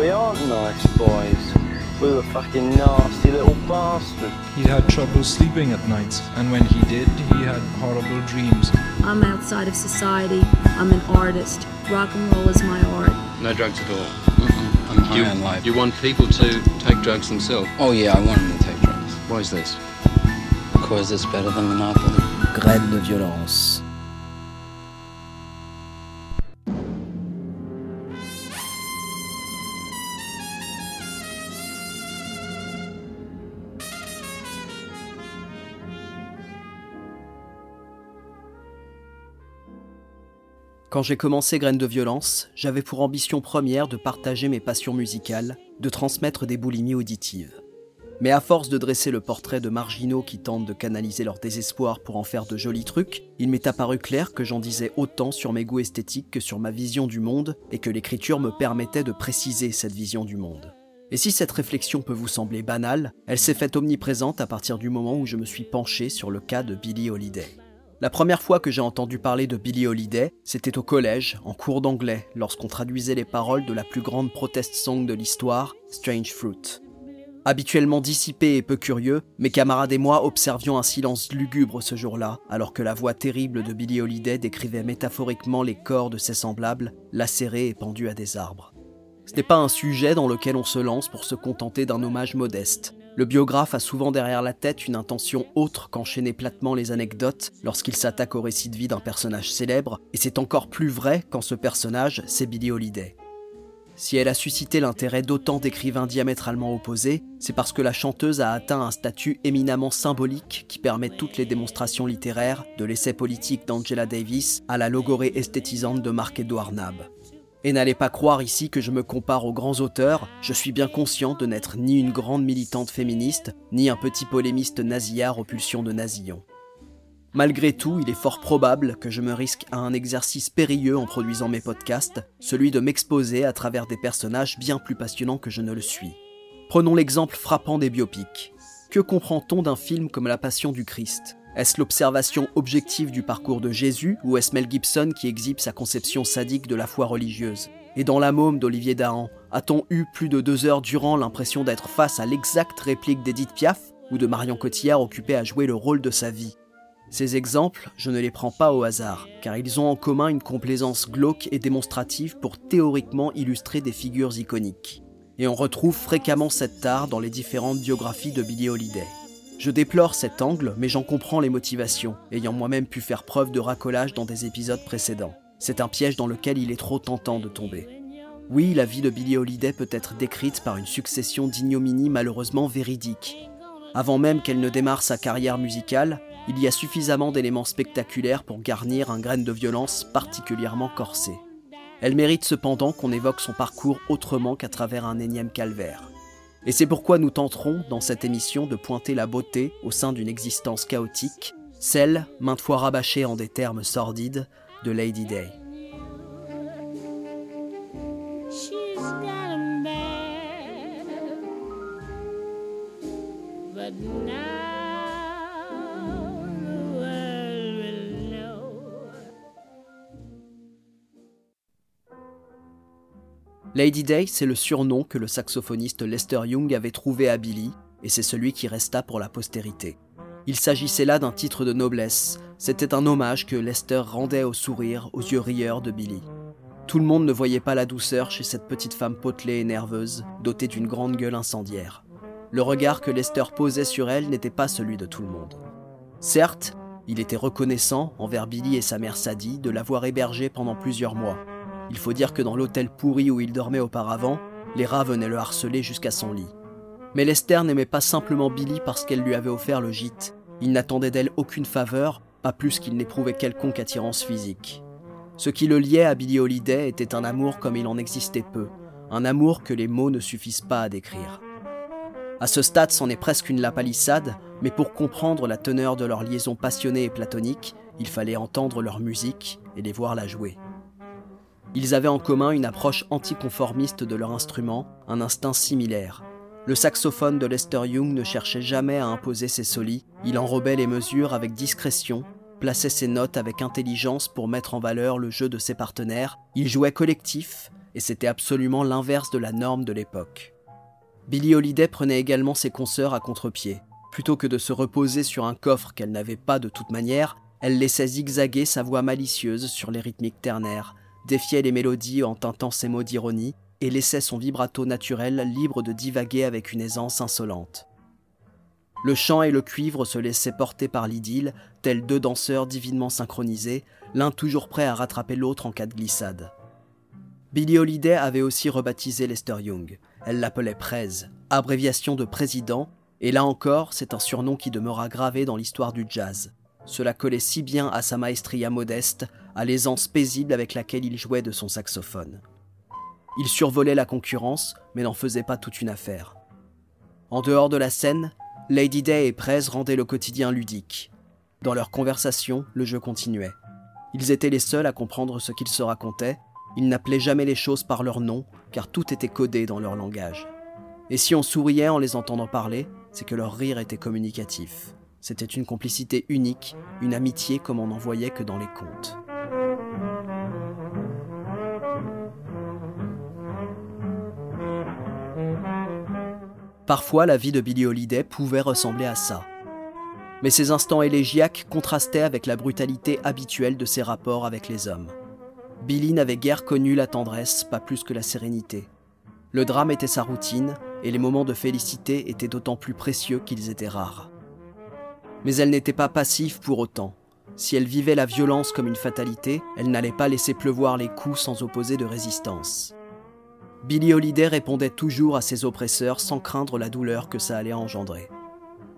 We aren't nice boys. We're a fucking nasty little bastard. He had trouble sleeping at night, and when he did, he had horrible dreams. I'm outside of society. I'm an artist. Rock and roll is my art. No drugs at all. Mm-mm. I'm high You, on life. you want people to take drugs themselves. Oh yeah, I want them to take drugs. Why is this? Because it's better than Monopoly. Graines de violence. Quand j'ai commencé Graines de violence, j'avais pour ambition première de partager mes passions musicales, de transmettre des boulimies auditives. Mais à force de dresser le portrait de marginaux qui tentent de canaliser leur désespoir pour en faire de jolis trucs, il m'est apparu clair que j'en disais autant sur mes goûts esthétiques que sur ma vision du monde et que l'écriture me permettait de préciser cette vision du monde. Et si cette réflexion peut vous sembler banale, elle s'est faite omniprésente à partir du moment où je me suis penché sur le cas de Billie Holiday. La première fois que j'ai entendu parler de Billie Holiday, c'était au collège, en cours d'anglais, lorsqu'on traduisait les paroles de la plus grande protest song de l'histoire, Strange Fruit. Habituellement dissipé et peu curieux, mes camarades et moi observions un silence lugubre ce jour-là, alors que la voix terrible de Billie Holiday décrivait métaphoriquement les corps de ses semblables, lacérés et pendus à des arbres. Ce n'est pas un sujet dans lequel on se lance pour se contenter d'un hommage modeste. Le biographe a souvent derrière la tête une intention autre qu'enchaîner platement les anecdotes lorsqu'il s'attaque au récit de vie d'un personnage célèbre, et c'est encore plus vrai quand ce personnage, c'est Billie Holiday. Si elle a suscité l'intérêt d'autant d'écrivains diamétralement opposés, c'est parce que la chanteuse a atteint un statut éminemment symbolique qui permet toutes les démonstrations littéraires, de l'essai politique d'Angela Davis à la logorée esthétisante de Marc-Édouard Nab. Et n'allez pas croire ici que je me compare aux grands auteurs, je suis bien conscient de n'être ni une grande militante féministe, ni un petit polémiste nasillard aux pulsions de nasillon. Malgré tout, il est fort probable que je me risque à un exercice périlleux en produisant mes podcasts, celui de m'exposer à travers des personnages bien plus passionnants que je ne le suis. Prenons l'exemple frappant des biopics. Que comprend-on d'un film comme La Passion du Christ? Est-ce l'observation objective du parcours de Jésus ou est-ce Mel Gibson qui exhibe sa conception sadique de la foi religieuse? Et dans La Môme d'Olivier Dahan, a-t-on eu plus de deux heures durant l'impression d'être face à l'exacte réplique d'Edith Piaf ou de Marion Cotillard occupée à jouer le rôle de sa vie? Ces exemples, je ne les prends pas au hasard, car ils ont en commun une complaisance glauque et démonstrative pour théoriquement illustrer des figures iconiques. Et on retrouve fréquemment cette tare dans les différentes biographies de Billie Holiday. Je déplore cet angle, mais j'en comprends les motivations, ayant moi-même pu faire preuve de racolage dans des épisodes précédents. C'est un piège dans lequel il est trop tentant de tomber. Oui, la vie de Billie Holiday peut être décrite par une succession d'ignominies malheureusement véridiques. Avant même qu'elle ne démarre sa carrière musicale, il y a suffisamment d'éléments spectaculaires pour garnir un grain de violence particulièrement corsé. Elle mérite cependant qu'on évoque son parcours autrement qu'à travers un énième calvaire. Et c'est pourquoi nous tenterons, dans cette émission, de pointer la beauté au sein d'une existence chaotique, celle, maintes fois rabâchée en des termes sordides, de Lady Day. Lady Day, c'est le surnom que le saxophoniste Lester Young avait trouvé à Billy, et c'est celui qui resta pour la postérité. Il s'agissait là d'un titre de noblesse, c'était un hommage que Lester rendait au sourire, aux yeux rieurs de Billy. Tout le monde ne voyait pas la douceur chez cette petite femme potelée et nerveuse, dotée d'une grande gueule incendiaire. Le regard que Lester posait sur elle n'était pas celui de tout le monde. Certes, il était reconnaissant envers Billy et sa mère Sadie de l'avoir hébergé pendant plusieurs mois. Il faut dire que dans l'hôtel pourri où il dormait auparavant, les rats venaient le harceler jusqu'à son lit. Mais Lester n'aimait pas simplement Billy parce qu'elle lui avait offert le gîte. Il n'attendait d'elle aucune faveur, pas plus qu'il n'éprouvait quelconque attirance physique. Ce qui le liait à Billie Holiday était un amour comme il en existait peu, un amour que les mots ne suffisent pas à décrire. À ce stade, c'en est presque une lapalissade, mais pour comprendre la teneur de leur liaison passionnée et platonique, il fallait entendre leur musique et les voir la jouer. Ils avaient en commun une approche anticonformiste de leur instrument, un instinct similaire. Le saxophone de Lester Young ne cherchait jamais à imposer ses solis, il enrobait les mesures avec discrétion, plaçait ses notes avec intelligence pour mettre en valeur le jeu de ses partenaires, il jouait collectif, et c'était absolument l'inverse de la norme de l'époque. Billie Holiday prenait également ses consoeurs à contre-pied. Plutôt que de se reposer sur un coffre qu'elle n'avait pas de toute manière, elle laissait zigzaguer sa voix malicieuse sur les rythmiques ternaires, défiait les mélodies en tintant ses mots d'ironie et laissait son vibrato naturel libre de divaguer avec une aisance insolente. Le chant et le cuivre se laissaient porter par l'idylle, tels deux danseurs divinement synchronisés, l'un toujours prêt à rattraper l'autre en cas de glissade. Billie Holiday avait aussi rebaptisé Lester Young. Elle l'appelait Prez, abréviation de président, et là encore, c'est un surnom qui demeura gravé dans l'histoire du jazz. Cela collait si bien à sa maestria modeste, à l'aisance paisible avec laquelle il jouait de son saxophone. Il survolait la concurrence, mais n'en faisait pas toute une affaire. En dehors de la scène, Lady Day et Prez rendaient le quotidien ludique. Dans leur conversation, le jeu continuait. Ils étaient les seuls à comprendre ce qu'ils se racontaient, ils n'appelaient jamais les choses par leur nom, car tout était codé dans leur langage. Et si on souriait en les entendant parler, c'est que leur rire était communicatif. C'était une complicité unique, une amitié comme on n'en voyait que dans les contes. Parfois, la vie de Billie Holiday pouvait ressembler à ça. Mais ces instants élégiaques contrastaient avec la brutalité habituelle de ses rapports avec les hommes. Billie n'avait guère connu la tendresse, pas plus que la sérénité. Le drame était sa routine, et les moments de félicité étaient d'autant plus précieux qu'ils étaient rares. Mais elle n'était pas passive pour autant. Si elle vivait la violence comme une fatalité, elle n'allait pas laisser pleuvoir les coups sans opposer de résistance. Billie Holiday répondait toujours à ses oppresseurs sans craindre la douleur que ça allait engendrer.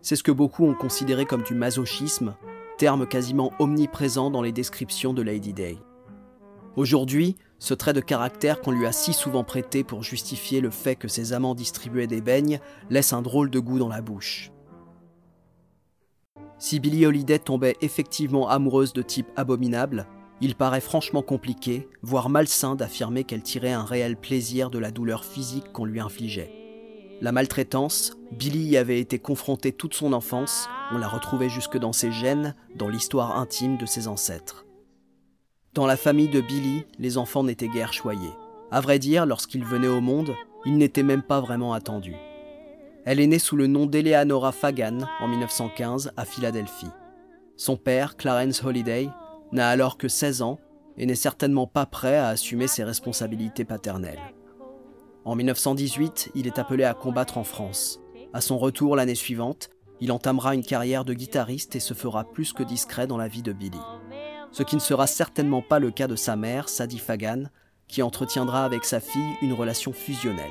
C'est ce que beaucoup ont considéré comme du masochisme, terme quasiment omniprésent dans les descriptions de Lady Day. Aujourd'hui, ce trait de caractère qu'on lui a si souvent prêté pour justifier le fait que ses amants distribuaient des beignes laisse un drôle de goût dans la bouche. Si Billie Holiday tombait effectivement amoureuse de type abominable, il paraît franchement compliqué, voire malsain d'affirmer qu'elle tirait un réel plaisir de la douleur physique qu'on lui infligeait. La maltraitance, Billy y avait été confrontée toute son enfance, on la retrouvait jusque dans ses gènes, dans l'histoire intime de ses ancêtres. Dans la famille de Billy, les enfants n'étaient guère choyés. À vrai dire, lorsqu'ils venaient au monde, ils n'étaient même pas vraiment attendus. Elle est née sous le nom d'Eleanora Fagan en 1915 à Philadelphie. Son père, Clarence Holiday, n'a alors que 16 ans et n'est certainement pas prêt à assumer ses responsabilités paternelles. En 1918, il est appelé à combattre en France. À son retour l'année suivante, il entamera une carrière de guitariste et se fera plus que discret dans la vie de Billy. Ce qui ne sera certainement pas le cas de sa mère, Sadie Fagan, qui entretiendra avec sa fille une relation fusionnelle.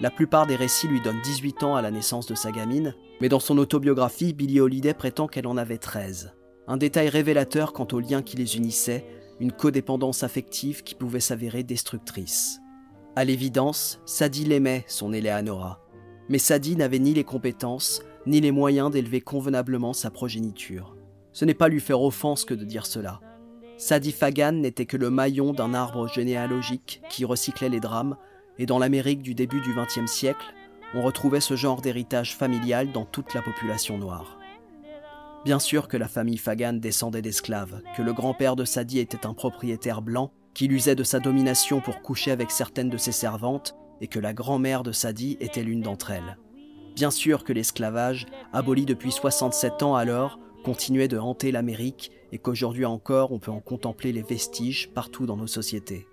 La plupart des récits lui donnent 18 ans à la naissance de sa gamine, mais dans son autobiographie, Billie Holiday prétend qu'elle en avait 13. Un détail révélateur quant aux liens qui les unissaient, une codépendance affective qui pouvait s'avérer destructrice. À l'évidence, Sadie l'aimait, son Eleanora. Mais Sadie n'avait ni les compétences, ni les moyens d'élever convenablement sa progéniture. Ce n'est pas lui faire offense que de dire cela. Sadie Fagan n'était que le maillon d'un arbre généalogique qui recyclait les drames, et dans l'Amérique du début du XXe siècle, on retrouvait ce genre d'héritage familial dans toute la population noire. Bien sûr que la famille Fagan descendait d'esclaves, que le grand-père de Sadie était un propriétaire blanc qu'il usait de sa domination pour coucher avec certaines de ses servantes et que la grand-mère de Sadie était l'une d'entre elles. Bien sûr que l'esclavage, aboli depuis 67 ans alors, continuait de hanter l'Amérique et qu'aujourd'hui encore on peut en contempler les vestiges partout dans nos sociétés.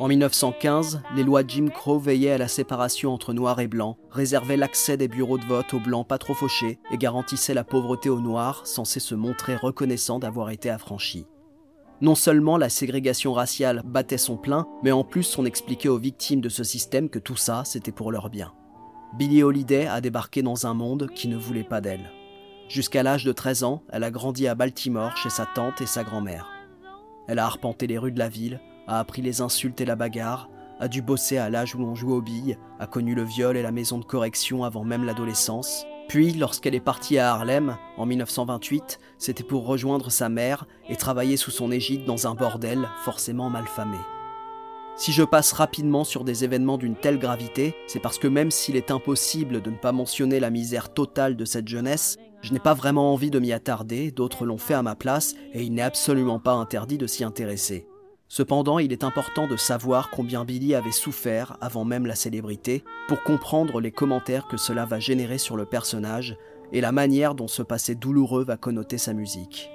En 1915, les lois Jim Crow veillaient à la séparation entre noirs et blancs, réservaient l'accès des bureaux de vote aux blancs pas trop fauchés et garantissaient la pauvreté aux noirs, censés se montrer reconnaissants d'avoir été affranchis. Non seulement la ségrégation raciale battait son plein, mais en plus on expliquait aux victimes de ce système que tout ça, c'était pour leur bien. Billie Holiday a débarqué dans un monde qui ne voulait pas d'elle. Jusqu'à l'âge de 13 ans, elle a grandi à Baltimore chez sa tante et sa grand-mère. Elle a arpenté les rues de la ville, a appris les insultes et la bagarre, a dû bosser à l'âge où l'on joue aux billes, a connu le viol et la maison de correction avant même l'adolescence. Puis, lorsqu'elle est partie à Harlem, en 1928, c'était pour rejoindre sa mère et travailler sous son égide dans un bordel forcément malfamé. Si je passe rapidement sur des événements d'une telle gravité, c'est parce que même s'il est impossible de ne pas mentionner la misère totale de cette jeunesse, je n'ai pas vraiment envie de m'y attarder, d'autres l'ont fait à ma place, et il n'est absolument pas interdit de s'y intéresser. Cependant, il est important de savoir combien Billy avait souffert avant même la célébrité pour comprendre les commentaires que cela va générer sur le personnage et la manière dont ce passé douloureux va connoter sa musique.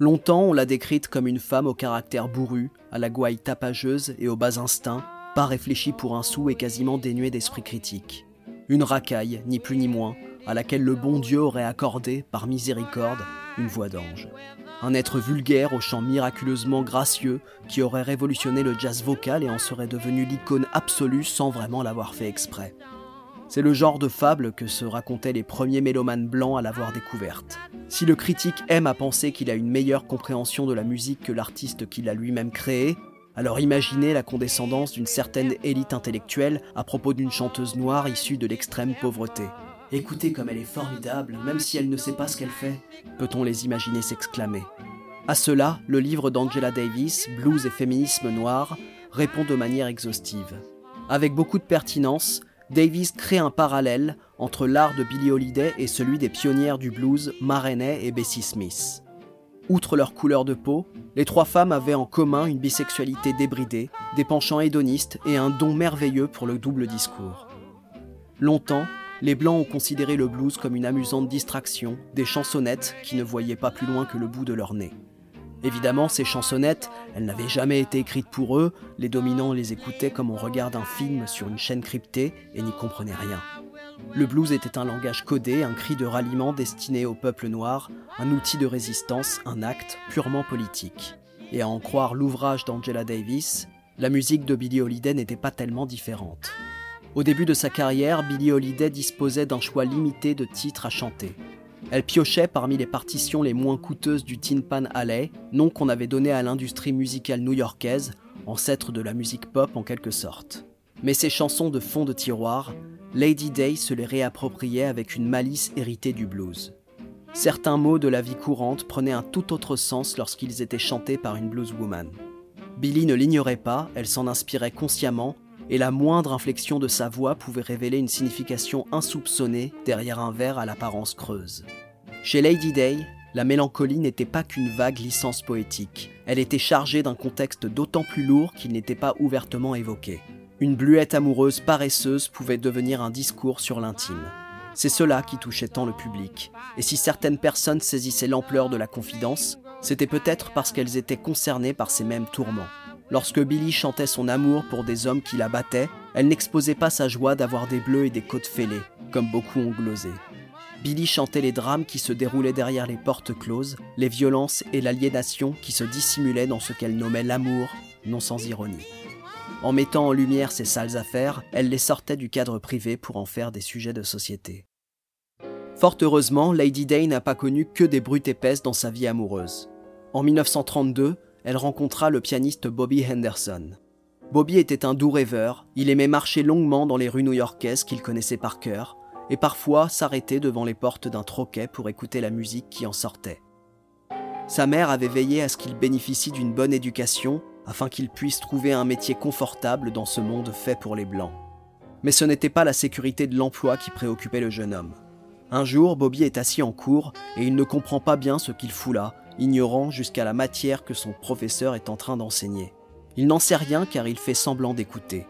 Longtemps, on l'a décrite comme une femme au caractère bourru, à la gouaille tapageuse et aux bas instincts, pas réfléchie pour un sou et quasiment dénuée d'esprit critique. Une racaille, ni plus ni moins, à laquelle le bon Dieu aurait accordé, par miséricorde, une voix d'ange. Un être vulgaire au chant miraculeusement gracieux qui aurait révolutionné le jazz vocal et en serait devenu l'icône absolue sans vraiment l'avoir fait exprès. C'est le genre de fable que se racontaient les premiers mélomanes blancs à l'avoir découverte. Si le critique aime à penser qu'il a une meilleure compréhension de la musique que l'artiste qu'il a lui-même créé, alors imaginez la condescendance d'une certaine élite intellectuelle à propos d'une chanteuse noire issue de l'extrême pauvreté. Écoutez comme elle est formidable, même si elle ne sait pas ce qu'elle fait, peut-on les imaginer s'exclamer? À cela, le livre d'Angela Davis, Blues et féminisme noir, répond de manière exhaustive. Avec beaucoup de pertinence, Davis crée un parallèle entre l'art de Billie Holiday et celui des pionnières du blues Ma Rainey et Bessie Smith. Outre leur couleur de peau, les trois femmes avaient en commun une bisexualité débridée, des penchants hédonistes et un don merveilleux pour le double discours. Longtemps, les Blancs ont considéré le blues comme une amusante distraction, des chansonnettes qui ne voyaient pas plus loin que le bout de leur nez. Évidemment, ces chansonnettes, elles n'avaient jamais été écrites pour eux, les dominants les écoutaient comme on regarde un film sur une chaîne cryptée et n'y comprenaient rien. Le blues était un langage codé, un cri de ralliement destiné au peuple noir, un outil de résistance, un acte purement politique. Et à en croire l'ouvrage d'Angela Davis, la musique de Billie Holiday n'était pas tellement différente. Au début de sa carrière, Billie Holiday disposait d'un choix limité de titres à chanter. Elle piochait parmi les partitions les moins coûteuses du Tin Pan Alley, nom qu'on avait donné à l'industrie musicale new-yorkaise, ancêtre de la musique pop en quelque sorte. Mais ces chansons de fond de tiroir, Lady Day se les réappropriait avec une malice héritée du blues. Certains mots de la vie courante prenaient un tout autre sens lorsqu'ils étaient chantés par une blueswoman. Billy ne l'ignorait pas, elle s'en inspirait consciemment, et la moindre inflexion de sa voix pouvait révéler une signification insoupçonnée derrière un vers à l'apparence creuse. Chez Lady Day, la mélancolie n'était pas qu'une vague licence poétique, elle était chargée d'un contexte d'autant plus lourd qu'il n'était pas ouvertement évoqué. Une bluette amoureuse paresseuse pouvait devenir un discours sur l'intime. C'est cela qui touchait tant le public, et si certaines personnes saisissaient l'ampleur de la confidence, c'était peut-être parce qu'elles étaient concernées par ces mêmes tourments. Lorsque Billy chantait son amour pour des hommes qui la battaient, elle n'exposait pas sa joie d'avoir des bleus et des côtes fêlées, comme beaucoup ont glosé. Billy chantait les drames qui se déroulaient derrière les portes closes, les violences et l'aliénation qui se dissimulaient dans ce qu'elle nommait l'amour, non sans ironie. En mettant en lumière ces sales affaires, elle les sortait du cadre privé pour en faire des sujets de société. Fort heureusement, Lady Day n'a pas connu que des brutes épaisses dans sa vie amoureuse. En 1932, elle rencontra le pianiste Bobby Henderson. Bobby était un doux rêveur, il aimait marcher longuement dans les rues new-yorkaises qu'il connaissait par cœur, et parfois s'arrêter devant les portes d'un troquet pour écouter la musique qui en sortait. Sa mère avait veillé à ce qu'il bénéficie d'une bonne éducation afin qu'il puisse trouver un métier confortable dans ce monde fait pour les Blancs. Mais ce n'était pas la sécurité de l'emploi qui préoccupait le jeune homme. Un jour, Bobby est assis en cours et il ne comprend pas bien ce qu'il fout ignorant jusqu'à la matière que son professeur est en train d'enseigner. Il n'en sait rien car il fait semblant d'écouter.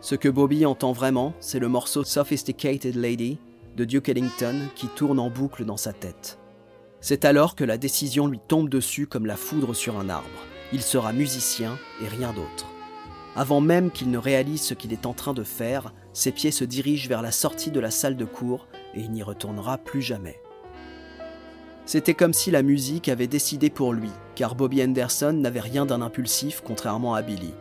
Ce que Bobby entend vraiment, c'est le morceau Sophisticated Lady de Duke Ellington qui tourne en boucle dans sa tête. C'est alors que la décision lui tombe dessus comme la foudre sur un arbre. Il sera musicien et rien d'autre. Avant même qu'il ne réalise ce qu'il est en train de faire, ses pieds se dirigent vers la sortie de la salle de cours et il n'y retournera plus jamais. C'était comme si la musique avait décidé pour lui, car Bobby Henderson n'avait rien d'un impulsif contrairement à Billy.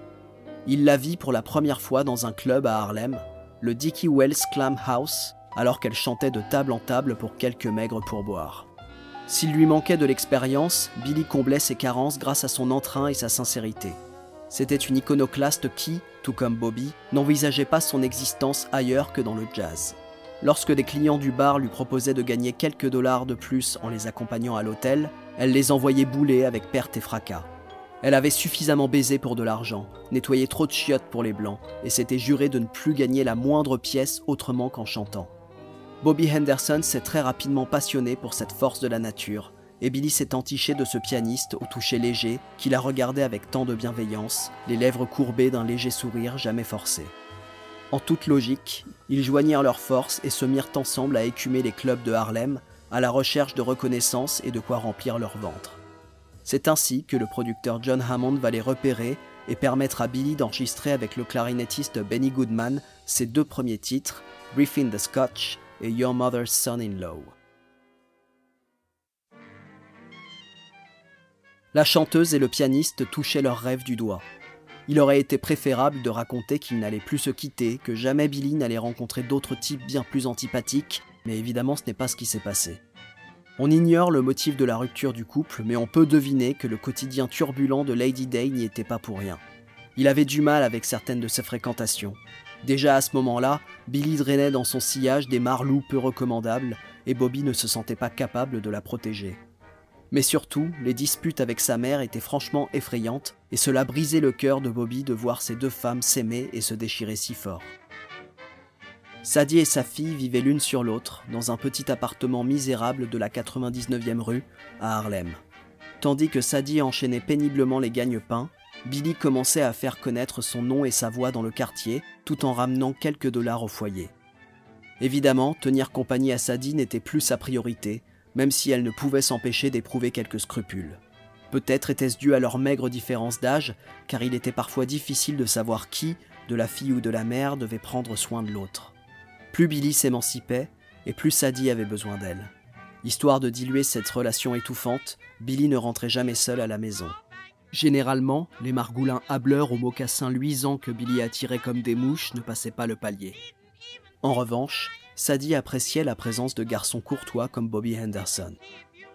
Il la vit pour la première fois dans un club à Harlem, le Dickie Wells Clam House, alors qu'elle chantait de table en table pour quelques maigres pourboires. S'il lui manquait de l'expérience, Billy comblait ses carences grâce à son entrain et sa sincérité. C'était une iconoclaste qui, tout comme Bobby, n'envisageait pas son existence ailleurs que dans le jazz. Lorsque des clients du bar lui proposaient de gagner quelques dollars de plus en les accompagnant à l'hôtel, elle les envoyait bouler avec perte et fracas. Elle avait suffisamment baisé pour de l'argent, nettoyé trop de chiottes pour les blancs, et s'était juré de ne plus gagner la moindre pièce autrement qu'en chantant. Bobby Henderson s'est très rapidement passionné pour cette force de la nature, et Billy s'est entiché de ce pianiste au toucher léger qui la regardait avec tant de bienveillance, les lèvres courbées d'un léger sourire jamais forcé. En toute logique, ils joignirent leurs forces et se mirent ensemble à écumer les clubs de Harlem, à la recherche de reconnaissance et de quoi remplir leur ventre. C'est ainsi que le producteur John Hammond va les repérer et permettre à Billy d'enregistrer avec le clarinettiste Benny Goodman ses deux premiers titres, Brief in the Scotch et Your Mother's Son-in-Law. La chanteuse et le pianiste touchaient leurs rêves du doigt. Il aurait été préférable de raconter qu'ils n'allaient plus se quitter, que jamais Billy n'allait rencontrer d'autres types bien plus antipathiques, mais évidemment ce n'est pas ce qui s'est passé. On ignore le motif de la rupture du couple, mais on peut deviner que le quotidien turbulent de Lady Day n'y était pas pour rien. Il avait du mal avec certaines de ses fréquentations. Déjà à ce moment-là, Billy drainait dans son sillage des marlous peu recommandables, et Bobby ne se sentait pas capable de la protéger. Mais surtout, les disputes avec sa mère étaient franchement effrayantes, et cela brisait le cœur de Bobby de voir ces deux femmes s'aimer et se déchirer si fort. Sadie et sa fille vivaient l'une sur l'autre dans un petit appartement misérable de la 99e rue à Harlem. Tandis que Sadie enchaînait péniblement les gagne-pains, Billy commençait à faire connaître son nom et sa voix dans le quartier tout en ramenant quelques dollars au foyer. Évidemment, tenir compagnie à Sadie n'était plus sa priorité, même si elle ne pouvait s'empêcher d'éprouver quelques scrupules. Peut-être était-ce dû à leur maigre différence d'âge, car il était parfois difficile de savoir qui, de la fille ou de la mère, devait prendre soin de l'autre. Plus Billy s'émancipait, et plus Sadie avait besoin d'elle. Histoire de diluer cette relation étouffante, Billy ne rentrait jamais seul à la maison. Généralement, les margoulins hableurs aux mocassins luisants que Billy attirait comme des mouches ne passaient pas le palier. En revanche, Sadie appréciait la présence de garçons courtois comme Bobby Henderson.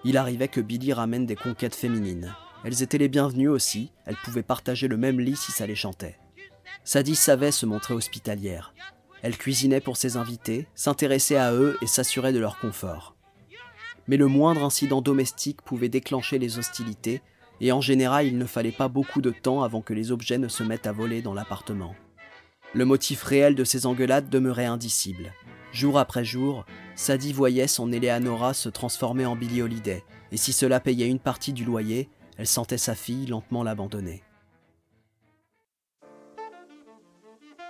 Il arrivait que Billy ramène des conquêtes féminines. Elles étaient les bienvenues aussi, elles pouvaient partager le même lit si ça les chantait. Sadie savait se montrer hospitalière. Elle cuisinait pour ses invités, s'intéressait à eux et s'assurait de leur confort. Mais le moindre incident domestique pouvait déclencher les hostilités, et en général il ne fallait pas beaucoup de temps avant que les objets ne se mettent à voler dans l'appartement. Le motif réel de ces engueulades demeurait indicible. Jour après jour, Sadie voyait son Eleanora se transformer en Billie Holiday, et si cela payait une partie du loyer, elle sentait sa fille lentement l'abandonner.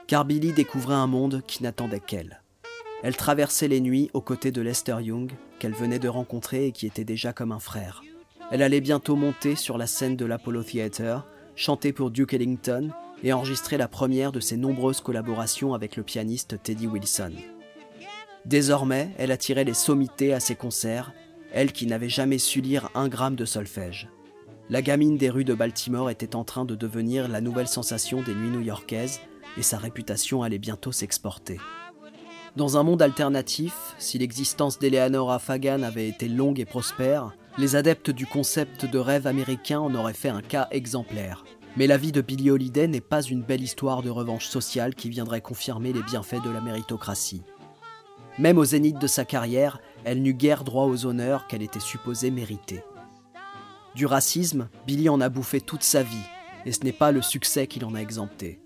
Car Billie découvrait un monde qui n'attendait qu'elle. Elle traversait les nuits aux côtés de Lester Young, qu'elle venait de rencontrer et qui était déjà comme un frère. Elle allait bientôt monter sur la scène de l'Apollo Theatre, chanter pour Duke Ellington et enregistrer la première de ses nombreuses collaborations avec le pianiste Teddy Wilson. Désormais, elle attirait les sommités à ses concerts, elle qui n'avait jamais su lire un gramme de solfège. La gamine des rues de Baltimore était en train de devenir la nouvelle sensation des nuits new-yorkaises et sa réputation allait bientôt s'exporter. Dans un monde alternatif, si l'existence d'Eleanora Fagan avait été longue et prospère, les adeptes du concept de rêve américain en auraient fait un cas exemplaire. Mais la vie de Billie Holiday n'est pas une belle histoire de revanche sociale qui viendrait confirmer les bienfaits de la méritocratie. Même au zénith de sa carrière, elle n'eut guère droit aux honneurs qu'elle était supposée mériter. Du racisme, Billy en a bouffé toute sa vie, et ce n'est pas le succès qui l'en a exempté.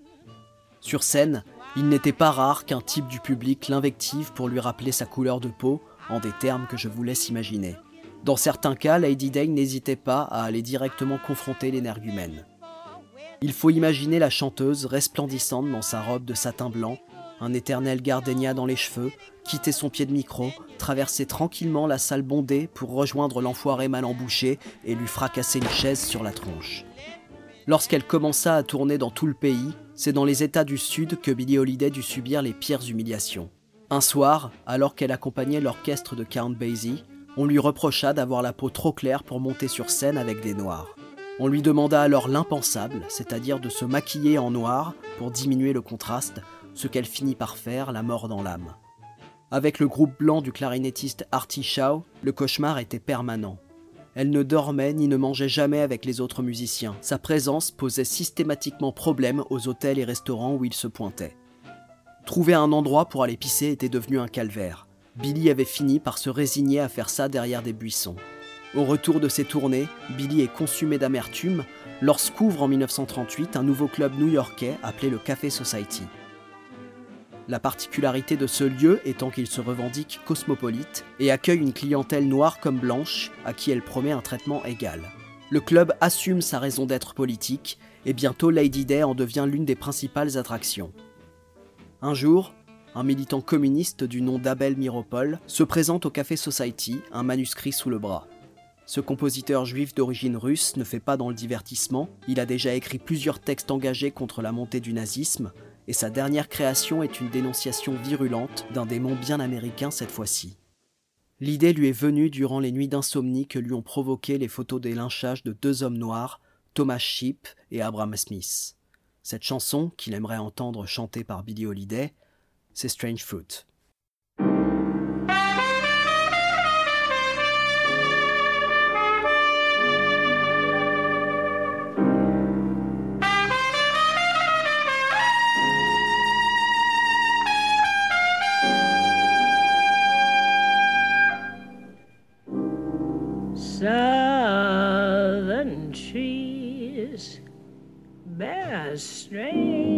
Sur scène, il n'était pas rare qu'un type du public l'invective pour lui rappeler sa couleur de peau, en des termes que je vous laisse imaginer. Dans certains cas, Lady Day n'hésitait pas à aller directement confronter l'énergumène. Il faut imaginer la chanteuse resplendissante dans sa robe de satin blanc, un éternel gardénia dans les cheveux, quitter son pied de micro, traverser tranquillement la salle bondée pour rejoindre l'enfoiré mal embouché et lui fracasser une chaise sur la tronche. Lorsqu'elle commença à tourner dans tout le pays, c'est dans les États du Sud que Billie Holiday dut subir les pires humiliations. Un soir, alors qu'elle accompagnait l'orchestre de Count Basie, on lui reprocha d'avoir la peau trop claire pour monter sur scène avec des noirs. On lui demanda alors l'impensable, c'est-à-dire de se maquiller en noir pour diminuer le contraste, ce qu'elle finit par faire, la mort dans l'âme. Avec le groupe blanc du clarinettiste Artie Shaw, le cauchemar était permanent. Elle ne dormait ni ne mangeait jamais avec les autres musiciens. Sa présence posait systématiquement problème aux hôtels et restaurants où il se pointait. Trouver un endroit pour aller pisser était devenu un calvaire. Billy avait fini par se résigner à faire ça derrière des buissons. Au retour de ses tournées, Billy est consumé d'amertume lorsqu'ouvre en 1938 un nouveau club new-yorkais appelé le Café Society. La particularité de ce lieu étant qu'il se revendique cosmopolite et accueille une clientèle noire comme blanche à qui elle promet un traitement égal. Le club assume sa raison d'être politique et bientôt Lady Day en devient l'une des principales attractions. Un jour, un militant communiste du nom d'Abel Miropol se présente au Café Society, un manuscrit sous le bras. Ce compositeur juif d'origine russe ne fait pas dans le divertissement, il a déjà écrit plusieurs textes engagés contre la montée du nazisme, et sa dernière création est une dénonciation virulente d'un démon bien américain cette fois-ci. L'idée lui est venue durant les nuits d'insomnie que lui ont provoqué les photos des lynchages de deux hommes noirs, Thomas Sheep et Abraham Smith. Cette chanson, qu'il aimerait entendre chantée par Billie Holiday, c'est Strange Fruit. Southern trees bear strange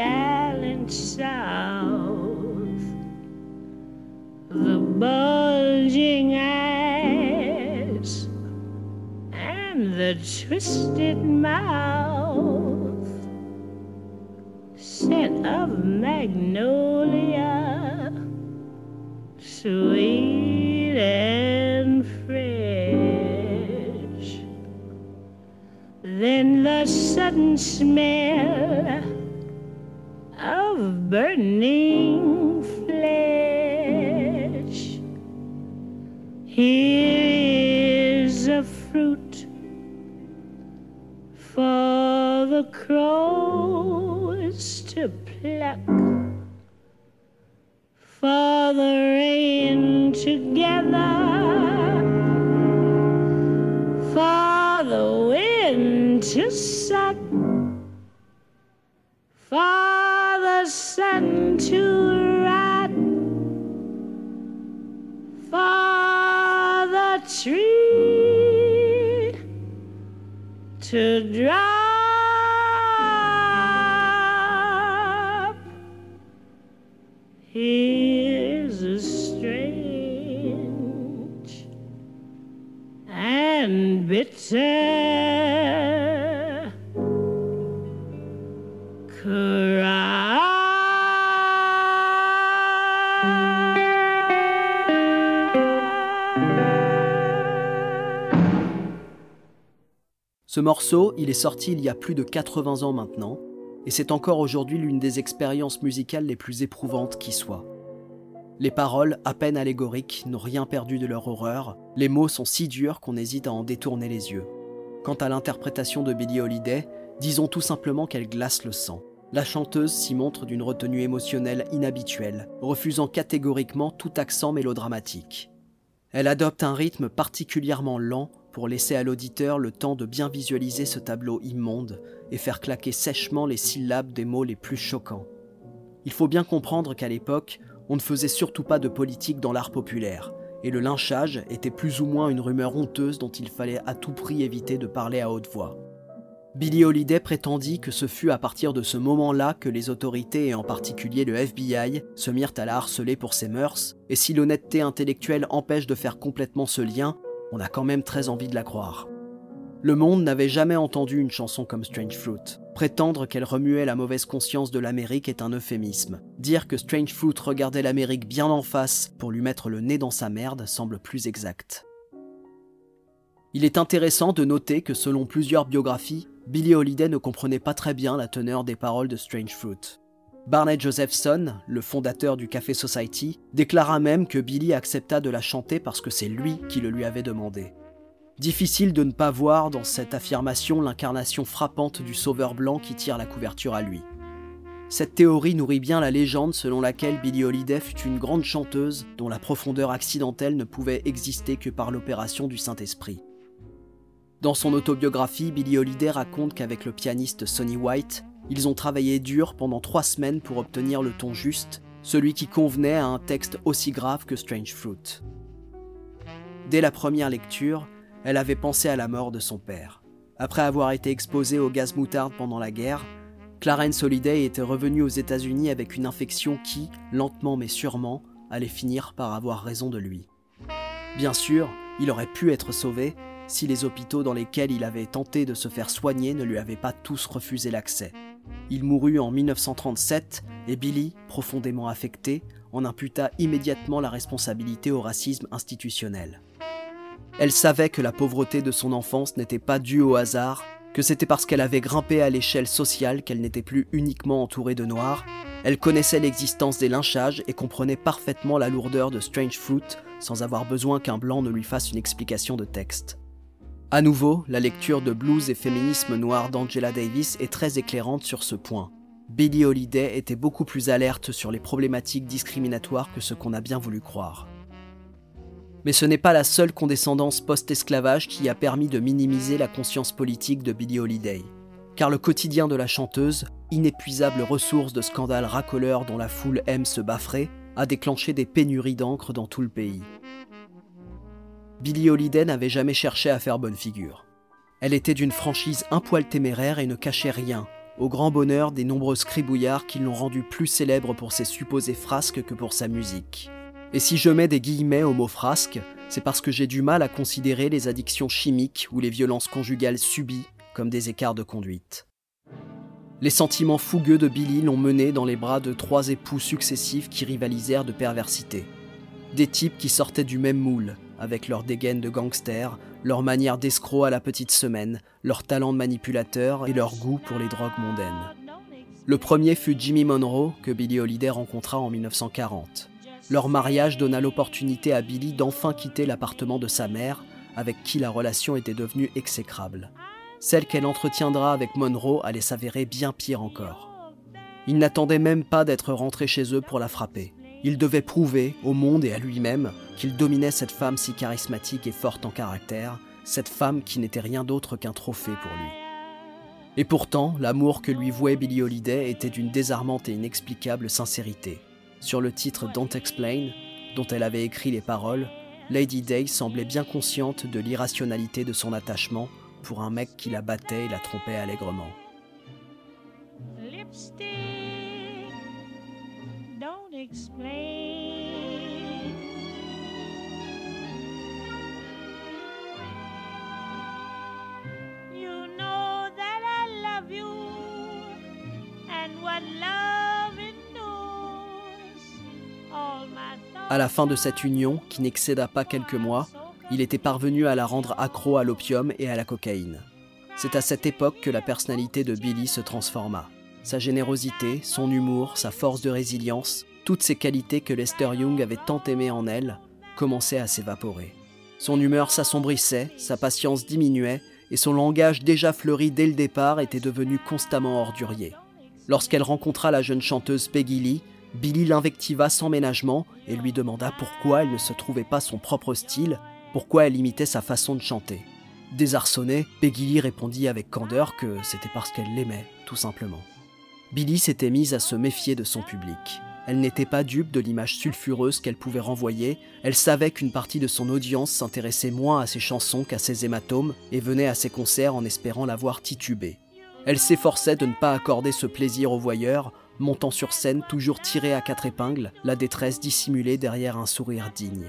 gallant South, the bulging eyes and the twisted mouth, scent of magnolia, sweet and fresh. Then the sudden smell of burning flesh. Here is a fruit for the crows to pluck, for the rain together for the wind to suck, for sun to rot, for the tree to drop. Here's a strange and bitter Ce morceau, il est sorti il y a plus de 80 ans maintenant, et c'est encore aujourd'hui l'une des expériences musicales les plus éprouvantes qui soit. Les paroles, à peine allégoriques, n'ont rien perdu de leur horreur, les mots sont si durs qu'on hésite à en détourner les yeux. Quant à l'interprétation de Billie Holiday, disons tout simplement qu'elle glace le sang. La chanteuse s'y montre d'une retenue émotionnelle inhabituelle, refusant catégoriquement tout accent mélodramatique. Elle adopte un rythme particulièrement lent pour laisser à l'auditeur le temps de bien visualiser ce tableau immonde et faire claquer sèchement les syllabes des mots les plus choquants. Il faut bien comprendre qu'à l'époque, on ne faisait surtout pas de politique dans l'art populaire, et le lynchage était plus ou moins une rumeur honteuse dont il fallait à tout prix éviter de parler à haute voix. Billie Holiday prétendit que ce fut à partir de ce moment-là que les autorités, et en particulier le FBI, se mirent à la harceler pour ses mœurs, et si l'honnêteté intellectuelle empêche de faire complètement ce lien, on a quand même très envie de la croire. Le monde n'avait jamais entendu une chanson comme Strange Fruit. Prétendre qu'elle remuait la mauvaise conscience de l'Amérique est un euphémisme. Dire que Strange Fruit regardait l'Amérique bien en face pour lui mettre le nez dans sa merde semble plus exact. Il est intéressant de noter que selon plusieurs biographies, Billie Holiday ne comprenait pas très bien la teneur des paroles de Strange Fruit. Barney Josephson, le fondateur du Café Society, déclara même que Billy accepta de la chanter parce que c'est lui qui le lui avait demandé. Difficile de ne pas voir dans cette affirmation l'incarnation frappante du sauveur blanc qui tire la couverture à lui. Cette théorie nourrit bien la légende selon laquelle Billie Holiday fut une grande chanteuse dont la profondeur accidentelle ne pouvait exister que par l'opération du Saint-Esprit. Dans son autobiographie, Billie Holiday raconte qu'avec le pianiste Sonny White, ils ont travaillé dur pendant trois semaines pour obtenir le ton juste, celui qui convenait à un texte aussi grave que Strange Fruit. Dès la première lecture, elle avait pensé à la mort de son père. Après avoir été exposée au gaz moutarde pendant la guerre, Clarence Holiday était revenu aux États-Unis avec une infection qui, lentement mais sûrement, allait finir par avoir raison de lui. Bien sûr, il aurait pu être sauvé si les hôpitaux dans lesquels il avait tenté de se faire soigner ne lui avaient pas tous refusé l'accès. Il mourut en 1937 et Billy, profondément affecté, en imputa immédiatement la responsabilité au racisme institutionnel. Elle savait que la pauvreté de son enfance n'était pas due au hasard, que c'était parce qu'elle avait grimpé à l'échelle sociale qu'elle n'était plus uniquement entourée de noirs. Elle connaissait l'existence des lynchages et comprenait parfaitement la lourdeur de Strange Fruit sans avoir besoin qu'un blanc ne lui fasse une explication de texte. À nouveau, la lecture de blues et féminisme noir d'Angela Davis est très éclairante sur ce point. Billie Holiday était beaucoup plus alerte sur les problématiques discriminatoires que ce qu'on a bien voulu croire. Mais ce n'est pas la seule condescendance post-esclavage qui a permis de minimiser la conscience politique de Billie Holiday. Car le quotidien de la chanteuse, inépuisable ressource de scandales racoleurs dont la foule aime se baffrer, a déclenché des pénuries d'encre dans tout le pays. Billie Holiday n'avait jamais cherché à faire bonne figure. Elle était d'une franchise un poil téméraire et ne cachait rien, au grand bonheur des nombreux scribouillards qui l'ont rendue plus célèbre pour ses supposées frasques que pour sa musique. Et si je mets des guillemets au mot frasque, c'est parce que j'ai du mal à considérer les addictions chimiques ou les violences conjugales subies comme des écarts de conduite. Les sentiments fougueux de Billy l'ont mené dans les bras de trois époux successifs qui rivalisèrent de perversité. Des types qui sortaient du même moule, avec leur dégaine de gangsters, leur manière d'escroc à la petite semaine, leur talent de manipulateur et leur goût pour les drogues mondaines. Le premier fut Jimmy Monroe, que Billie Holiday rencontra en 1940. Leur mariage donna l'opportunité à Billy d'enfin quitter l'appartement de sa mère, avec qui la relation était devenue exécrable. Celle qu'elle entretiendra avec Monroe allait s'avérer bien pire encore. Il n'attendait même pas d'être rentré chez eux pour la frapper. Il devait prouver au monde et à lui-même qu'il dominait cette femme si charismatique et forte en caractère, cette femme qui n'était rien d'autre qu'un trophée pour lui. Et pourtant, l'amour que lui vouait Billie Holiday était d'une désarmante et inexplicable sincérité. Sur le titre Don't Explain, dont elle avait écrit les paroles, Lady Day semblait bien consciente de l'irrationalité de son attachement pour un mec qui la battait et la trompait allègrement. Lipstick, explain. You know that I love you, and what love endures. All my À la fin de cette union, qui n'excéda pas quelques mois, il était parvenu à la rendre accro à l'opium et à la cocaïne. C'est à cette époque que la personnalité de Billy se transforma. Sa générosité, son humour, sa force de résilience, toutes ces qualités que Lester Young avait tant aimées en elle, commençaient à s'évaporer. Son humeur s'assombrissait, sa patience diminuait, et son langage déjà fleuri dès le départ était devenu constamment ordurier. Lorsqu'elle rencontra la jeune chanteuse Peggy Lee, Billy l'invectiva sans ménagement et lui demanda pourquoi elle ne se trouvait pas son propre style, pourquoi elle imitait sa façon de chanter. Désarçonnée, Peggy Lee répondit avec candeur que c'était parce qu'elle l'aimait, tout simplement. Billy s'était mise à se méfier de son public. Elle n'était pas dupe de l'image sulfureuse qu'elle pouvait renvoyer, elle savait qu'une partie de son audience s'intéressait moins à ses chansons qu'à ses hématomes et venait à ses concerts en espérant la voir tituber. Elle s'efforçait de ne pas accorder ce plaisir aux voyeurs, montant sur scène toujours tirée à quatre épingles, la détresse dissimulée derrière un sourire digne.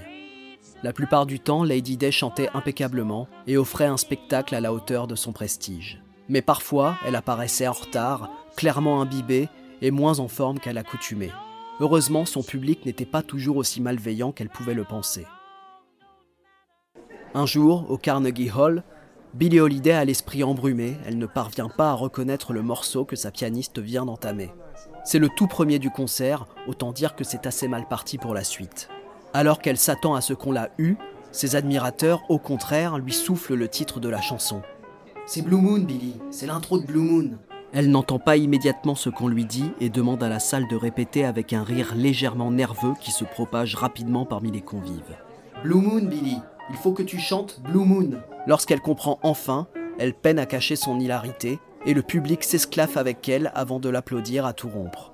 La plupart du temps, Lady Day chantait impeccablement et offrait un spectacle à la hauteur de son prestige. Mais parfois, elle apparaissait en retard, clairement imbibée et moins en forme qu'à l'accoutumée. Heureusement, son public n'était pas toujours aussi malveillant qu'elle pouvait le penser. Un jour, au Carnegie Hall, Billie Holiday a l'esprit embrumé, elle ne parvient pas à reconnaître le morceau que sa pianiste vient d'entamer. C'est le tout premier du concert, autant dire que c'est assez mal parti pour la suite. Alors qu'elle s'attend à ce qu'on l'a eu, ses admirateurs, au contraire, lui soufflent le titre de la chanson. C'est Blue Moon, Billy, c'est l'intro de Blue Moon. Elle n'entend pas immédiatement ce qu'on lui dit et demande à la salle de répéter avec un rire légèrement nerveux qui se propage rapidement parmi les convives. Blue Moon, Billy, il faut que tu chantes Blue Moon. Lorsqu'elle comprend enfin, elle peine à cacher son hilarité et le public s'esclaffe avec elle avant de l'applaudir à tout rompre.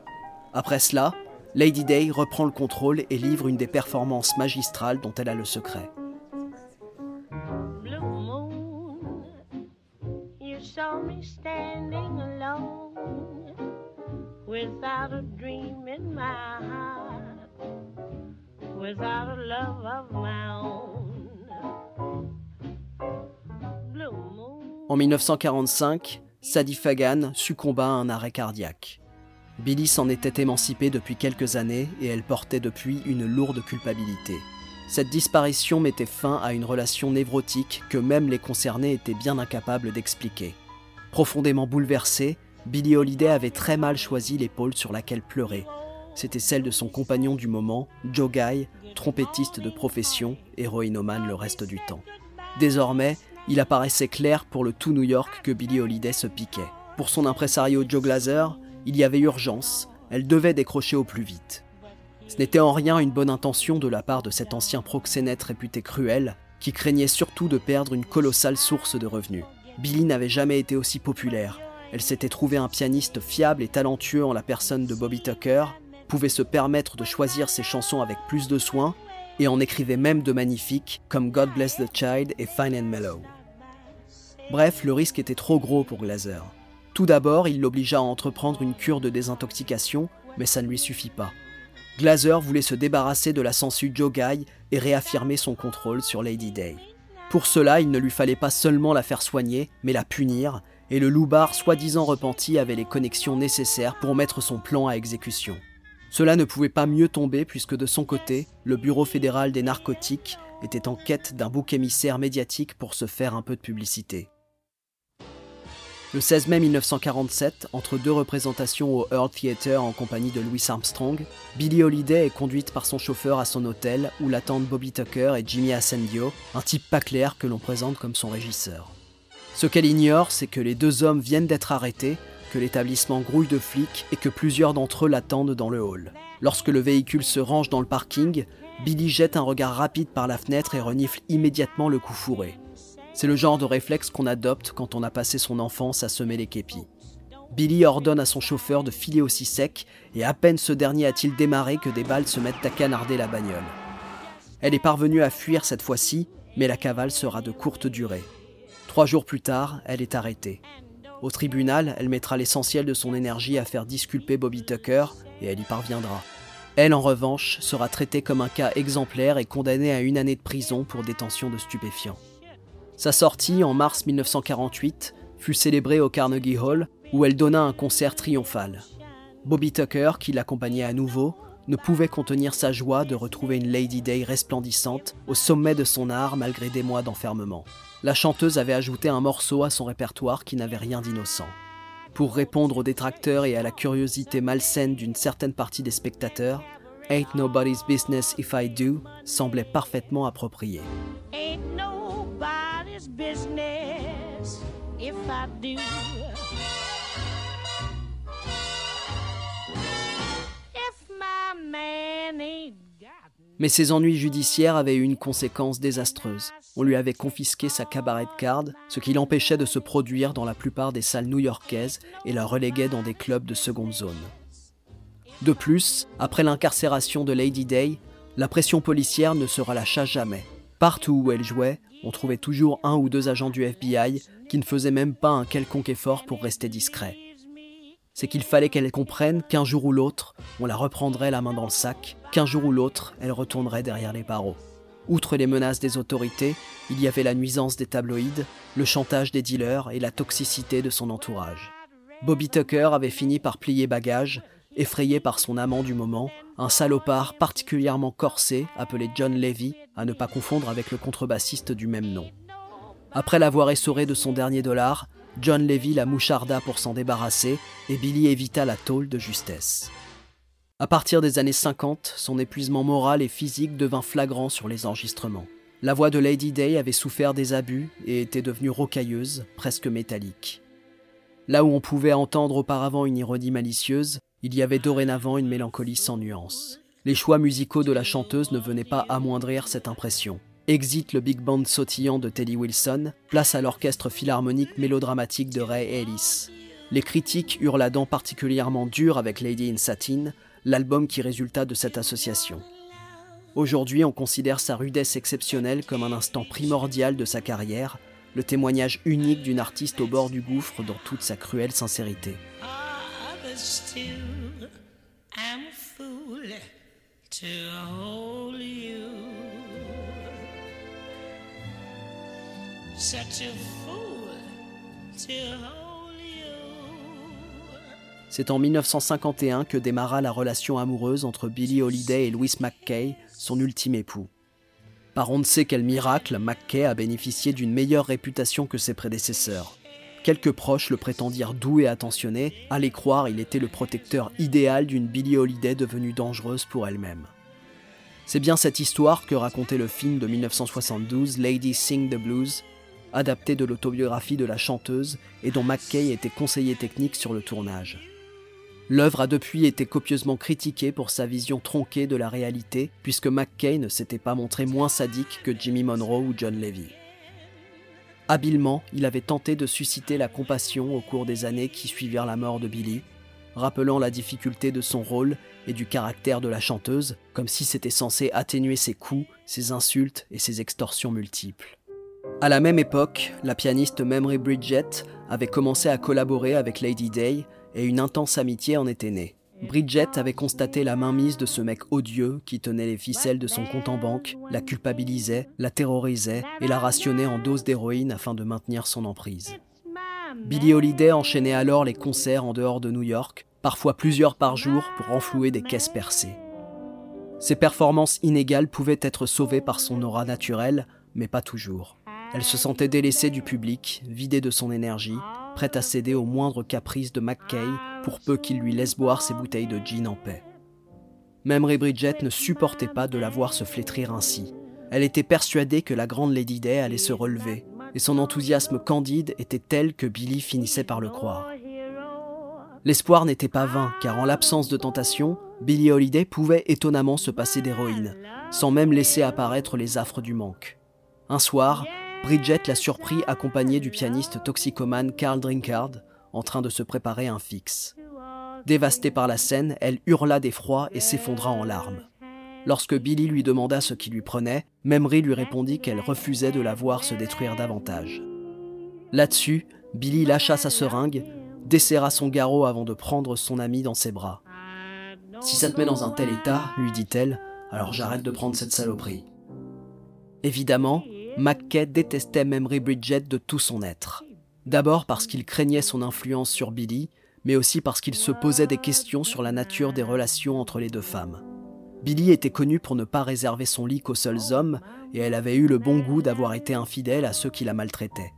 Après cela, Lady Day reprend le contrôle et livre une des performances magistrales dont elle a le secret. En 1945, Sadie Fagan succomba à un arrêt cardiaque. Billy s'en était émancipée depuis quelques années et elle portait depuis une lourde culpabilité. Cette disparition mettait fin à une relation névrotique que même les concernés étaient bien incapables d'expliquer. Profondément bouleversée, Billie Holiday avait très mal choisi l'épaule sur laquelle pleurer. C'était celle de son compagnon du moment, Joe Guy, trompettiste de profession, héroïnomane le reste du temps. Désormais, il apparaissait clair pour le tout New York que Billie Holiday se piquait. Pour son impresario Joe Glazer, il y avait urgence, elle devait décrocher au plus vite. Ce n'était en rien une bonne intention de la part de cet ancien proxénète réputé cruel, qui craignait surtout de perdre une colossale source de revenus. Billy n'avait jamais été aussi populaire. Elle s'était trouvée un pianiste fiable et talentueux en la personne de Bobby Tucker, pouvait se permettre de choisir ses chansons avec plus de soin, et en écrivait même de magnifiques comme God Bless the Child et Fine and Mellow. Bref, le risque était trop gros pour Glazer. Tout d'abord, il l'obligea à entreprendre une cure de désintoxication, mais ça ne lui suffit pas. Glazer voulait se débarrasser de la sangsue Joe Guy et réaffirmer son contrôle sur Lady Day. Pour cela, il ne lui fallait pas seulement la faire soigner, mais la punir, et le loupard soi-disant repenti avait les connexions nécessaires pour mettre son plan à exécution. Cela ne pouvait pas mieux tomber puisque de son côté, le Bureau fédéral des narcotiques était en quête d'un bouc émissaire médiatique pour se faire un peu de publicité. Le 16 mai 1947, entre deux représentations au Earl Theatre en compagnie de Louis Armstrong, Billie Holiday est conduite par son chauffeur à son hôtel où l'attendent Bobby Tucker et Jimmy Ascendio, un type pas clair que l'on présente comme son régisseur. Ce qu'elle ignore, c'est que les deux hommes viennent d'être arrêtés, que l'établissement grouille de flics et que plusieurs d'entre eux l'attendent dans le hall. Lorsque le véhicule se range dans le parking, Billy jette un regard rapide par la fenêtre et renifle immédiatement le coup fourré. C'est le genre de réflexe qu'on adopte quand on a passé son enfance à semer les képis. Billy ordonne à son chauffeur de filer aussi sec, et à peine ce dernier a-t-il démarré que des balles se mettent à canarder la bagnole. Elle est parvenue à fuir cette fois-ci, mais la cavale sera de courte durée. Trois jours plus tard, elle est arrêtée. Au tribunal, elle mettra l'essentiel de son énergie à faire disculper Bobby Tucker, et elle y parviendra. Elle, en revanche, sera traitée comme un cas exemplaire et condamnée à une année de prison pour détention de stupéfiants. Sa sortie, en mars 1948, fut célébrée au Carnegie Hall, où elle donna un concert triomphal. Bobby Tucker, qui l'accompagnait à nouveau, ne pouvait contenir sa joie de retrouver une Lady Day resplendissante au sommet de son art malgré des mois d'enfermement. La chanteuse avait ajouté un morceau à son répertoire qui n'avait rien d'innocent. Pour répondre aux détracteurs et à la curiosité malsaine d'une certaine partie des spectateurs, Ain't Nobody's Business If I Do semblait parfaitement approprié. Ain't Mais ses ennuis judiciaires avaient eu une conséquence désastreuse. On lui avait confisqué sa cabaret de card, ce qui l'empêchait de se produire dans la plupart des salles new-yorkaises et la reléguait dans des clubs de seconde zone. De plus, après l'incarcération de Lady Day, la pression policière ne se relâcha jamais. Partout où elle jouait, on trouvait toujours un ou deux agents du FBI qui ne faisaient même pas un quelconque effort pour rester discrets. C'est qu'il fallait qu'elle comprenne qu'un jour ou l'autre, on la reprendrait la main dans le sac, qu'un jour ou l'autre, elle retournerait derrière les barreaux. Outre les menaces des autorités, il y avait la nuisance des tabloïds, le chantage des dealers et la toxicité de son entourage. Bobby Tucker avait fini par plier bagage, effrayé par son amant du moment, un salopard particulièrement corsé appelé John Levy, à ne pas confondre avec le contrebassiste du même nom. Après l'avoir essoré de son dernier dollar, John Levy la moucharda pour s'en débarrasser et Billy évita la tôle de justesse. À partir des années 50, son épuisement moral et physique devint flagrant sur les enregistrements. La voix de Lady Day avait souffert des abus et était devenue rocailleuse, presque métallique. Là où on pouvait entendre auparavant une ironie malicieuse, il y avait dorénavant une mélancolie sans nuance. Les choix musicaux de la chanteuse ne venaient pas amoindrir cette impression. Exit le big band sautillant de Teddy Wilson, place à l'orchestre philharmonique mélodramatique de Ray Ellis. Les critiques eurent la dent particulièrement dure avec Lady in Satin, l'album qui résulta de cette association. Aujourd'hui, on considère sa rudesse exceptionnelle comme un instant primordial de sa carrière, le témoignage unique d'une artiste au bord du gouffre dans toute sa cruelle sincérité. C'est en 1951 que démarra la relation amoureuse entre Billie Holiday et Louis McKay, son ultime époux. Par on ne sait quel miracle, McKay a bénéficié d'une meilleure réputation que ses prédécesseurs. Quelques proches le prétendirent doux et attentionné, allez croire il était le protecteur idéal d'une Billie Holiday devenue dangereuse pour elle-même. C'est bien cette histoire que racontait le film de 1972 Lady Sing the Blues, adapté de l'autobiographie de la chanteuse et dont McKay était conseiller technique sur le tournage. L'œuvre a depuis été copieusement critiquée pour sa vision tronquée de la réalité, puisque McKay ne s'était pas montré moins sadique que Jimmy Monroe ou John Levy. Habilement, il avait tenté de susciter la compassion au cours des années qui suivirent la mort de Billy, rappelant la difficulté de son rôle et du caractère de la chanteuse, comme si c'était censé atténuer ses coups, ses insultes et ses extorsions multiples. À la même époque, la pianiste Memory Bridget avait commencé à collaborer avec Lady Day et une intense amitié en était née. Bridget avait constaté la mainmise de ce mec odieux qui tenait les ficelles de son compte en banque, la culpabilisait, la terrorisait et la rationnait en doses d'héroïne afin de maintenir son emprise. Billie Holiday enchaînait alors les concerts en dehors de New York, parfois plusieurs par jour pour renflouer des caisses percées. Ses performances inégales pouvaient être sauvées par son aura naturelle, mais pas toujours. Elle se sentait délaissée du public, vidée de son énergie, prête à céder aux moindres caprices de McKay pour peu qu'il lui laisse boire ses bouteilles de gin en paix. Même Ray ne supportait pas de la voir se flétrir ainsi. Elle était persuadée que la grande Lady Day allait se relever, et son enthousiasme candide était tel que Billy finissait par le croire. L'espoir n'était pas vain, car en l'absence de tentation, Billie Holiday pouvait étonnamment se passer d'héroïne, sans même laisser apparaître les affres du manque. Un soir, Bridget l'a surpris accompagnée du pianiste toxicomane Carl Drinkard, en train de se préparer un fixe. Dévastée par la scène, elle hurla d'effroi et s'effondra en larmes. Lorsque Billy lui demanda ce qui lui prenait, Memory lui répondit qu'elle refusait de la voir se détruire davantage. Là-dessus, Billy lâcha sa seringue, desserra son garrot avant de prendre son ami dans ses bras. Si ça te met dans un tel état, lui dit-elle, alors j'arrête de prendre cette saloperie. Évidemment, McKay détestait Memory Bridget de tout son être. D'abord parce qu'il craignait son influence sur Billy, mais aussi parce qu'il se posait des questions sur la nature des relations entre les deux femmes. Billy était connue pour ne pas réserver son lit qu'aux seuls hommes, et elle avait eu le bon goût d'avoir été infidèle à ceux qui la maltraitaient.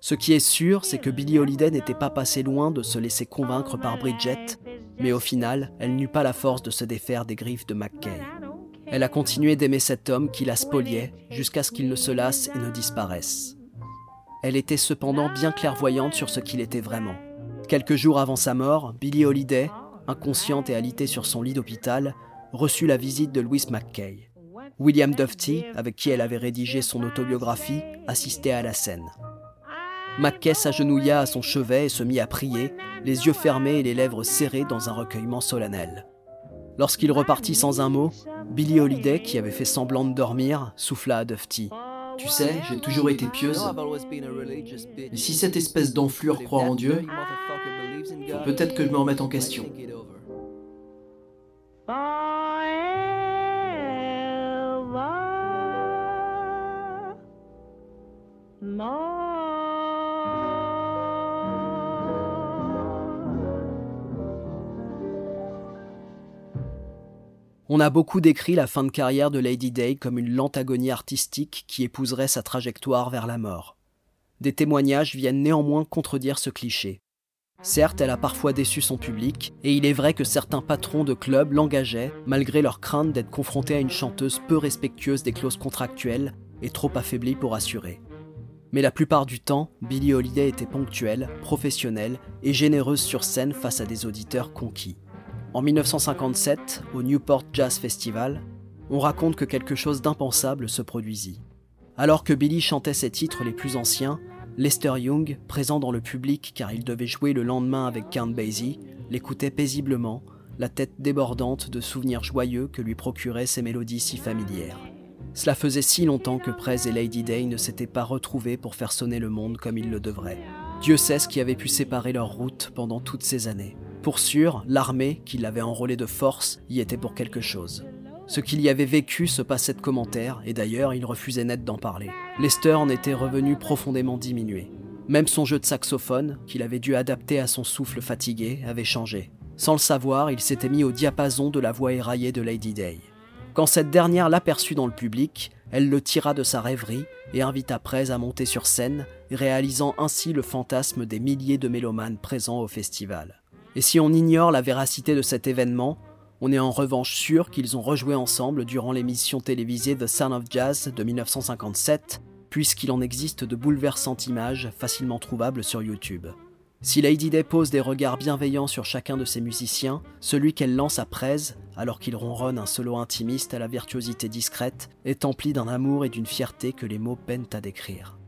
Ce qui est sûr, c'est que Billie Holiday n'était pas passée loin de se laisser convaincre par Bridget, mais au final, elle n'eut pas la force de se défaire des griffes de McKay. Elle a continué d'aimer cet homme qui la spoliait jusqu'à ce qu'il ne se lasse et ne disparaisse. Elle était cependant bien clairvoyante sur ce qu'il était vraiment. Quelques jours avant sa mort, Billie Holiday, inconsciente et alitée sur son lit d'hôpital, reçut la visite de Louis McKay. William Dufty, avec qui elle avait rédigé son autobiographie, assistait à la scène. McKay s'agenouilla à son chevet et se mit à prier, les yeux fermés et les lèvres serrées dans un recueillement solennel. Lorsqu'il repartit sans un mot, Billie Holiday, qui avait fait semblant de dormir, souffla à Dufty. Tu sais, j'ai toujours été pieuse. Mais si cette espèce d'enflure croit en Dieu, peut-être que je me remette en question. On a beaucoup décrit la fin de carrière de Lady Day comme une lente agonie artistique qui épouserait sa trajectoire vers la mort. Des témoignages viennent néanmoins contredire ce cliché. Certes, elle a parfois déçu son public, et il est vrai que certains patrons de clubs l'engageaient, malgré leur crainte d'être confrontés à une chanteuse peu respectueuse des clauses contractuelles et trop affaiblie pour assurer. Mais la plupart du temps, Billie Holiday était ponctuelle, professionnelle et généreuse sur scène face à des auditeurs conquis. En 1957, au Newport Jazz Festival, on raconte que quelque chose d'impensable se produisit. Alors que Billy chantait ses titres les plus anciens, Lester Young, présent dans le public car il devait jouer le lendemain avec Count Basie, l'écoutait paisiblement, la tête débordante de souvenirs joyeux que lui procuraient ces mélodies si familières. Cela faisait si longtemps que Prez et Lady Day ne s'étaient pas retrouvés pour faire sonner le monde comme ils le devraient. Dieu sait ce qui avait pu séparer leurs routes pendant toutes ces années. Pour sûr, l'armée, qui l'avait enrôlé de force, y était pour quelque chose. Ce qu'il y avait vécu se passait de commentaires, et d'ailleurs il refusait net d'en parler. Lester en était revenu profondément diminué. Même son jeu de saxophone, qu'il avait dû adapter à son souffle fatigué, avait changé. Sans le savoir, il s'était mis au diapason de la voix éraillée de Lady Day. Quand cette dernière l'aperçut dans le public, elle le tira de sa rêverie et invita Prez à monter sur scène, réalisant ainsi le fantasme des milliers de mélomanes présents au festival. Et si on ignore la véracité de cet événement, on est en revanche sûr qu'ils ont rejoué ensemble durant l'émission télévisée The Sound of Jazz de 1957, puisqu'il en existe de bouleversantes images facilement trouvables sur YouTube. Si Lady Day pose des regards bienveillants sur chacun de ses musiciens, celui qu'elle lance à Prez, alors qu'il ronronne un solo intimiste à la virtuosité discrète, est empli d'un amour et d'une fierté que les mots peinent à décrire.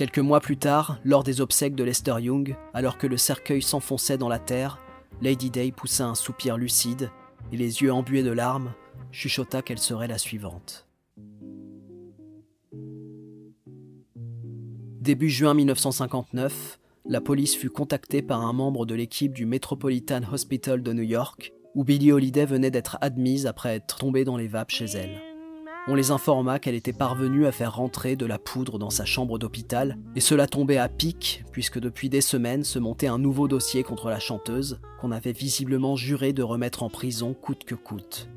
Quelques mois plus tard, lors des obsèques de Lester Young, alors que le cercueil s'enfonçait dans la terre, Lady Day poussa un soupir lucide et les yeux embués de larmes, chuchota qu'elle serait la suivante. Début juin 1959, la police fut contactée par un membre de l'équipe du Metropolitan Hospital de New York, où Billie Holiday venait d'être admise après être tombée dans les vapes chez elle. On les informa qu'elle était parvenue à faire rentrer de la poudre dans sa chambre d'hôpital, et cela tombait à pic, puisque depuis des semaines se montait un nouveau dossier contre la chanteuse, qu'on avait visiblement juré de remettre en prison coûte que coûte.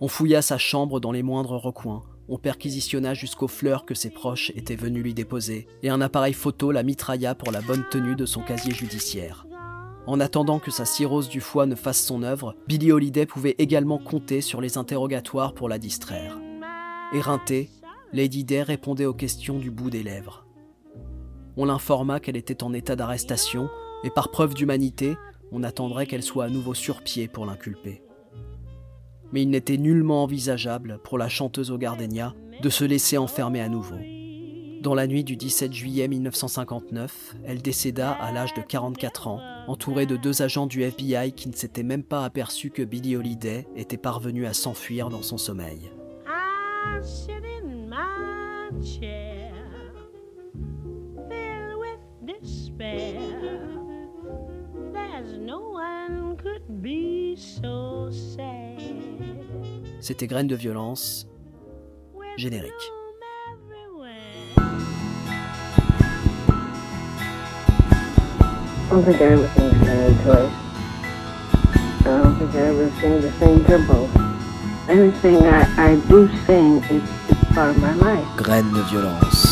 On fouilla sa chambre dans les moindres recoins, on perquisitionna jusqu'aux fleurs que ses proches étaient venus lui déposer, et un appareil photo la mitrailla pour la bonne tenue de son casier judiciaire. En attendant que sa cirrhose du foie ne fasse son œuvre, Billie Holiday pouvait également compter sur les interrogatoires pour la distraire. Éreintée, Lady Day répondait aux questions du bout des lèvres. On l'informa qu'elle était en état d'arrestation et par preuve d'humanité, on attendrait qu'elle soit à nouveau sur pied pour l'inculper. Mais il n'était nullement envisageable pour la chanteuse au gardenia de se laisser enfermer à nouveau. Dans la nuit du 17 juillet 1959, elle décéda à l'âge de 44 ans, entourée de deux agents du FBI qui ne s'étaient même pas aperçus que Billie Holiday était parvenue à s'enfuir dans son sommeil. I sit in my chair, filled with despair. There's no one could be so sad. C'était Graines de violence, générique. room everywhere. I don't think I ever sing the same twice. I don't think I ever sing the same tempo. Everything I, I do sing is, part of my life. Graines de violence.